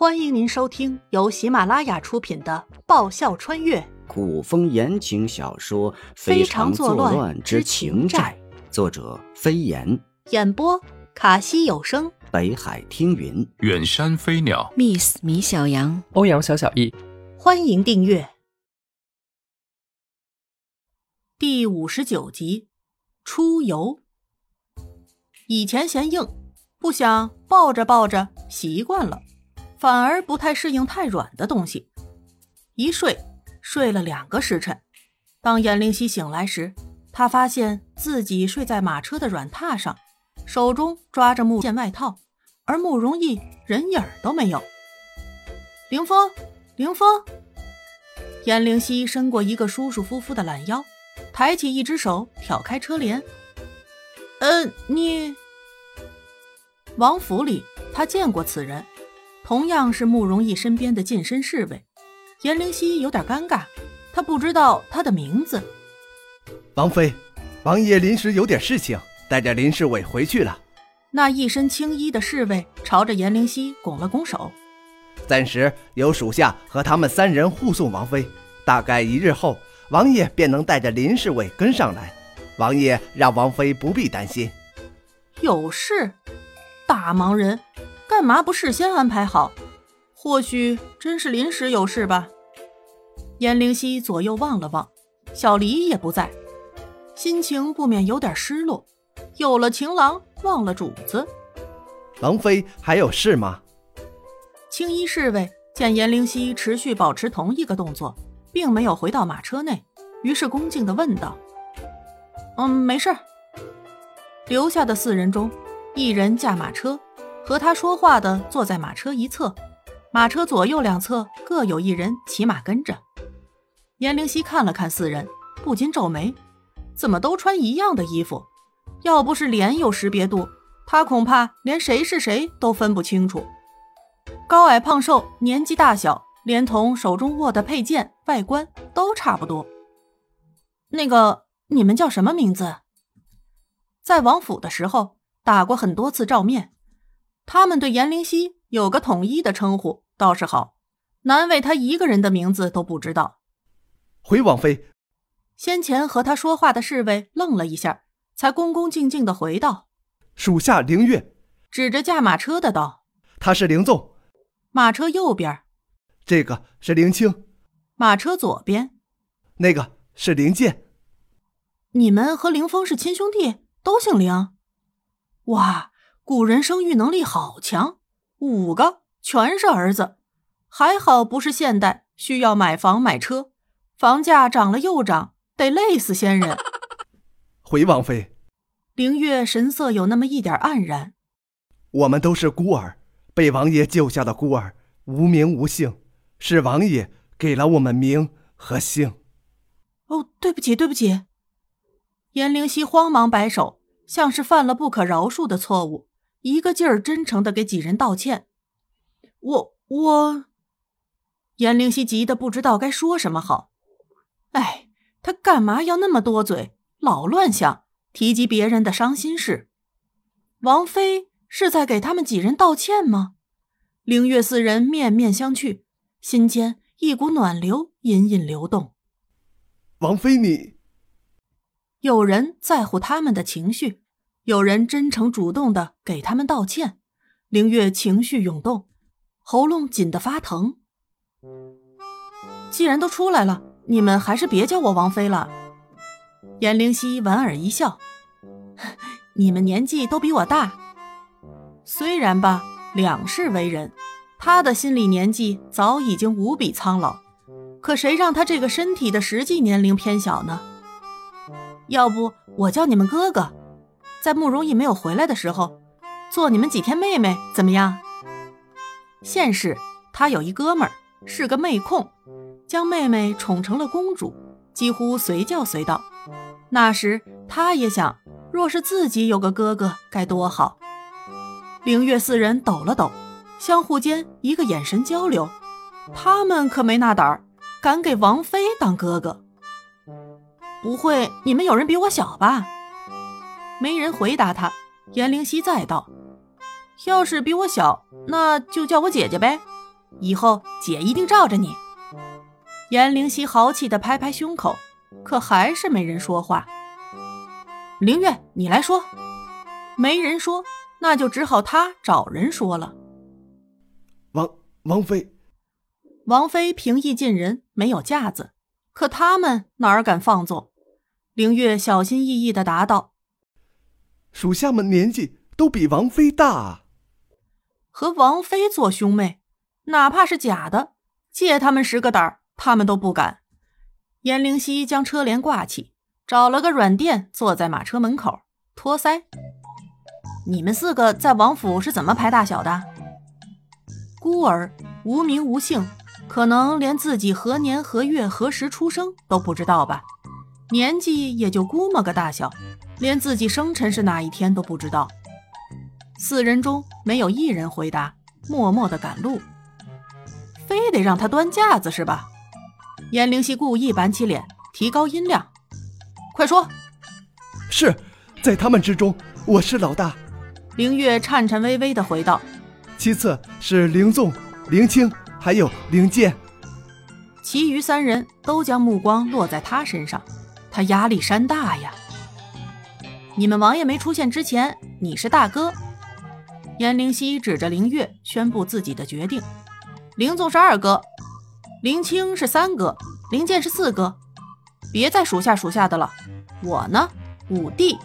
欢迎您收听由喜马拉雅出品的《爆笑穿越。古风言情小说《非常作乱之情债》，作者飞檐，演播卡西有声，北海听云，远山飞鸟，Miss 米小羊，欧阳小小易。欢迎订阅。第五十九集《出游》。以前嫌硬，不想抱着抱着习惯了。反而不太适应太软的东西，一睡睡了两个时辰。当颜灵犀醒来时，他发现自己睡在马车的软榻上，手中抓着木件外套，而慕容逸人影都没有。凌风，凌风，颜灵犀伸过一个舒舒服服的懒腰，抬起一只手挑开车帘。呃，你，王府里他见过此人。同样是慕容逸身边的近身侍卫，颜灵犀有点尴尬，他不知道他的名字。王妃，王爷临时有点事情，带着林侍卫回去了。那一身青衣的侍卫朝着颜灵犀拱了拱手，暂时由属下和他们三人护送王妃，大概一日后，王爷便能带着林侍卫跟上来。王爷让王妃不必担心。有事？大忙人。干嘛不事先安排好？或许真是临时有事吧。颜灵犀左右望了望，小黎也不在，心情不免有点失落。有了情郎，忘了主子。王妃还有事吗？青衣侍卫见颜灵犀持续保持同一个动作，并没有回到马车内，于是恭敬地问道：“嗯，没事。”留下的四人中，一人驾马车。和他说话的坐在马车一侧，马车左右两侧各有一人骑马跟着。颜灵犀看了看四人，不禁皱眉：怎么都穿一样的衣服？要不是脸有识别度，他恐怕连谁是谁都分不清楚。高矮胖瘦、年纪大小，连同手中握的佩剑，外观都差不多。那个，你们叫什么名字？在王府的时候打过很多次照面。他们对颜灵犀有个统一的称呼倒是好，难为他一个人的名字都不知道。回王妃，先前和他说话的侍卫愣了一下，才恭恭敬敬的回道：“属下凌月。”指着驾马车的道：“他是凌纵。”马车右边，这个是凌清。马车左边，那个是凌剑。你们和凌风是亲兄弟，都姓凌。哇！古人生育能力好强，五个全是儿子，还好不是现代需要买房买车，房价涨了又涨，得累死先人。回王妃，凌月神色有那么一点黯然。我们都是孤儿，被王爷救下的孤儿，无名无姓，是王爷给了我们名和姓。哦，对不起，对不起。颜灵犀慌忙摆手，像是犯了不可饶恕的错误。一个劲儿真诚的给几人道歉，我我，颜灵犀急得不知道该说什么好。哎，他干嘛要那么多嘴，老乱想，提及别人的伤心事？王妃是在给他们几人道歉吗？凌月四人面面相觑，心间一股暖流隐隐流动。王妃，你有人在乎他们的情绪。有人真诚主动的给他们道歉，凌月情绪涌动，喉咙紧得发疼。既然都出来了，你们还是别叫我王妃了。颜灵犀莞尔一笑，你们年纪都比我大，虽然吧，两世为人，他的心理年纪早已经无比苍老，可谁让他这个身体的实际年龄偏小呢？要不我叫你们哥哥。在慕容逸没有回来的时候，做你们几天妹妹怎么样？现世他有一哥们儿是个妹控，将妹妹宠成了公主，几乎随叫随到。那时他也想，若是自己有个哥哥该多好。凌月四人抖了抖，相互间一个眼神交流，他们可没那胆儿，敢给王妃当哥哥。不会你们有人比我小吧？没人回答他，颜灵犀再道：“要是比我小，那就叫我姐姐呗。以后姐一定罩着你。颜灵溪豪气的拍拍胸口，可还是没人说话。凌月，你来说。没人说，那就只好他找人说了。王王妃，王妃平易近人，没有架子，可他们哪敢放纵？凌月小心翼翼的答道：“属下们年纪都比王妃大，和王妃做兄妹，哪怕是假的，借他们十个胆儿，他们都不敢。”颜灵溪将车帘挂起，找了个软垫，坐在马车门口托腮。你们四个在王府是怎么排大小的？孤儿无名无姓，可能连自己何年何月何时出生都不知道吧？年纪也就估摸个大小，连自己生辰是哪一天都不知道。四人中没有一人回答，默默的赶路。非得让他端架子是吧？颜灵溪故意板起脸，提高音量：“快说！”是在他们之中，我是老大。凌月颤颤巍巍的回道：“其次是凌纵、凌清，还有凌剑。”其余三人都将目光落在他身上，他压力山大呀！你们王爷没出现之前，你是大哥。颜灵溪指着灵月宣布自己的决定：灵纵是二哥，凌清是三哥，凌剑是四哥。别再数下数下的了，我呢，五弟。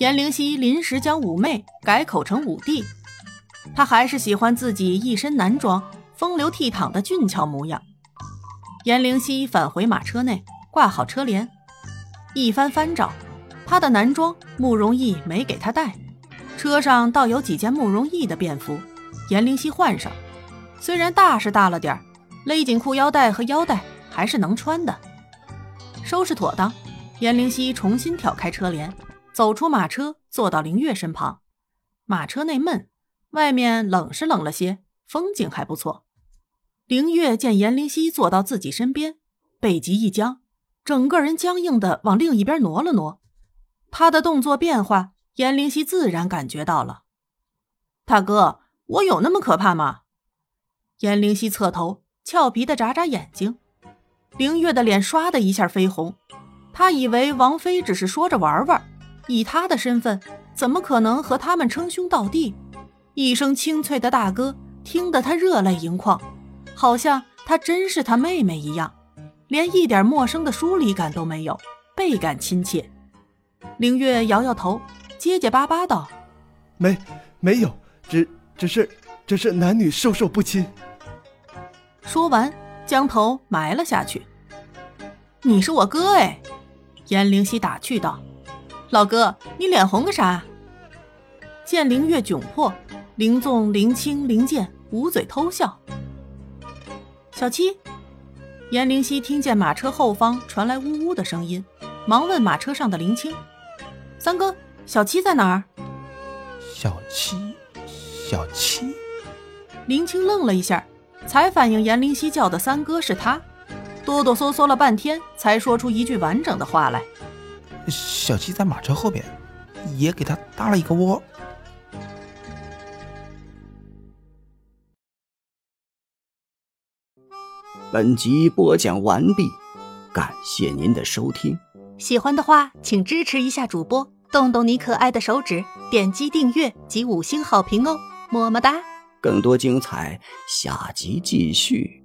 颜灵溪临时将五妹改口成五弟，他还是喜欢自己一身男装、风流倜傥的俊俏模样。颜灵溪返回马车内，挂好车帘，一番翻找，他的男装慕容易没给他带，车上倒有几件慕容易的便服，颜灵溪换上，虽然大是大了点勒紧裤腰带和腰带还是能穿的。收拾妥当，颜灵溪重新挑开车帘。走出马车，坐到林月身旁。马车内闷，外面冷是冷了些，风景还不错。林月见颜灵溪坐到自己身边，背脊一僵，整个人僵硬的往另一边挪了挪。他的动作变化，颜灵溪自然感觉到了。大哥，我有那么可怕吗？颜灵溪侧头，俏皮的眨眨眼睛。凌月的脸唰的一下绯红，他以为王妃只是说着玩玩。以他的身份，怎么可能和他们称兄道弟？一声清脆的大哥，听得他热泪盈眶，好像他真是他妹妹一样，连一点陌生的疏离感都没有，倍感亲切。凌月摇摇头，结结巴巴道：“没，没有，只只是，只是男女授受不亲。”说完，将头埋了下去。“你是我哥哎！”颜灵溪打趣道。老哥，你脸红个啥？见凌月窘迫，凌纵、凌清、凌剑捂嘴偷笑。小七，颜灵溪听见马车后方传来呜呜的声音，忙问马车上的林清：“三哥，小七在哪儿？”小七，小七。林青愣了一下，才反应严灵犀叫的三哥是他，哆哆嗦嗦了半天，才说出一句完整的话来。小七在马车后边，也给他搭了一个窝。本集播讲完毕，感谢您的收听。喜欢的话，请支持一下主播，动动你可爱的手指，点击订阅及五星好评哦，么么哒！更多精彩，下集继续。